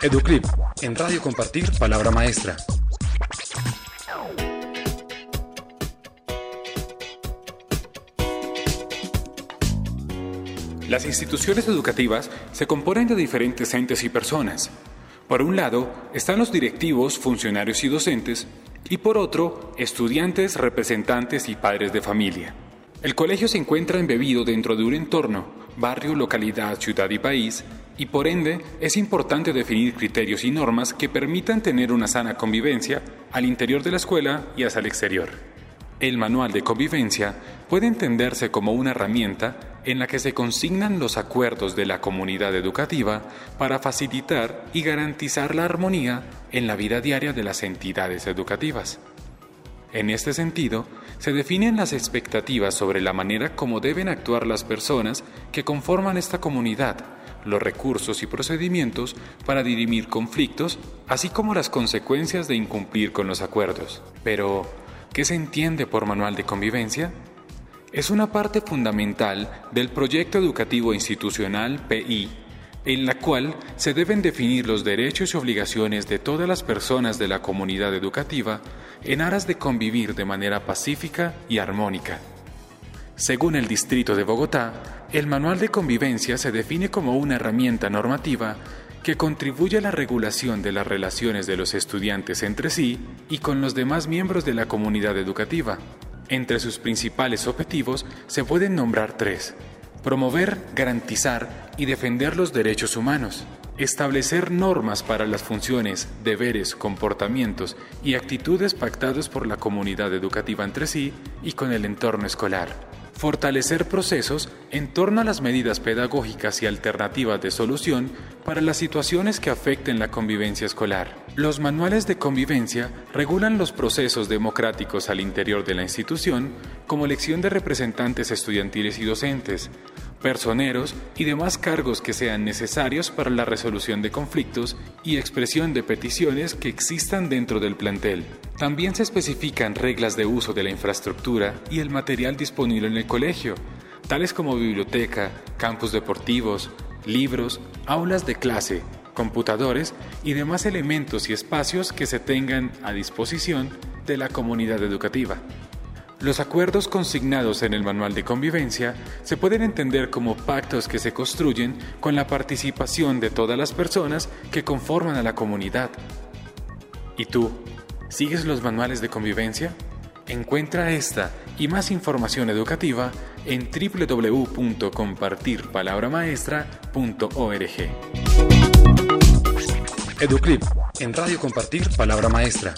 Educlip, en Radio Compartir, Palabra Maestra. Las instituciones educativas se componen de diferentes entes y personas. Por un lado están los directivos, funcionarios y docentes, y por otro, estudiantes, representantes y padres de familia. El colegio se encuentra embebido dentro de un entorno, barrio, localidad, ciudad y país, y por ende es importante definir criterios y normas que permitan tener una sana convivencia al interior de la escuela y hacia el exterior. El manual de convivencia puede entenderse como una herramienta en la que se consignan los acuerdos de la comunidad educativa para facilitar y garantizar la armonía en la vida diaria de las entidades educativas. En este sentido, se definen las expectativas sobre la manera como deben actuar las personas que conforman esta comunidad, los recursos y procedimientos para dirimir conflictos, así como las consecuencias de incumplir con los acuerdos. Pero, ¿Qué se entiende por manual de convivencia? Es una parte fundamental del proyecto educativo institucional PI, en la cual se deben definir los derechos y obligaciones de todas las personas de la comunidad educativa en aras de convivir de manera pacífica y armónica. Según el Distrito de Bogotá, el manual de convivencia se define como una herramienta normativa que contribuye a la regulación de las relaciones de los estudiantes entre sí y con los demás miembros de la comunidad educativa. Entre sus principales objetivos se pueden nombrar tres. Promover, garantizar y defender los derechos humanos. Establecer normas para las funciones, deberes, comportamientos y actitudes pactados por la comunidad educativa entre sí y con el entorno escolar fortalecer procesos en torno a las medidas pedagógicas y alternativas de solución para las situaciones que afecten la convivencia escolar. Los manuales de convivencia regulan los procesos democráticos al interior de la institución, como elección de representantes estudiantiles y docentes, personeros y demás cargos que sean necesarios para la resolución de conflictos y expresión de peticiones que existan dentro del plantel. También se especifican reglas de uso de la infraestructura y el material disponible en el colegio, tales como biblioteca, campus deportivos, libros, aulas de clase, computadores y demás elementos y espacios que se tengan a disposición de la comunidad educativa. Los acuerdos consignados en el manual de convivencia se pueden entender como pactos que se construyen con la participación de todas las personas que conforman a la comunidad. ¿Y tú? ¿Sigues los manuales de convivencia? Encuentra esta y más información educativa en www.compartirpalabramaestra.org. Educlip, en Radio Compartir Palabra Maestra.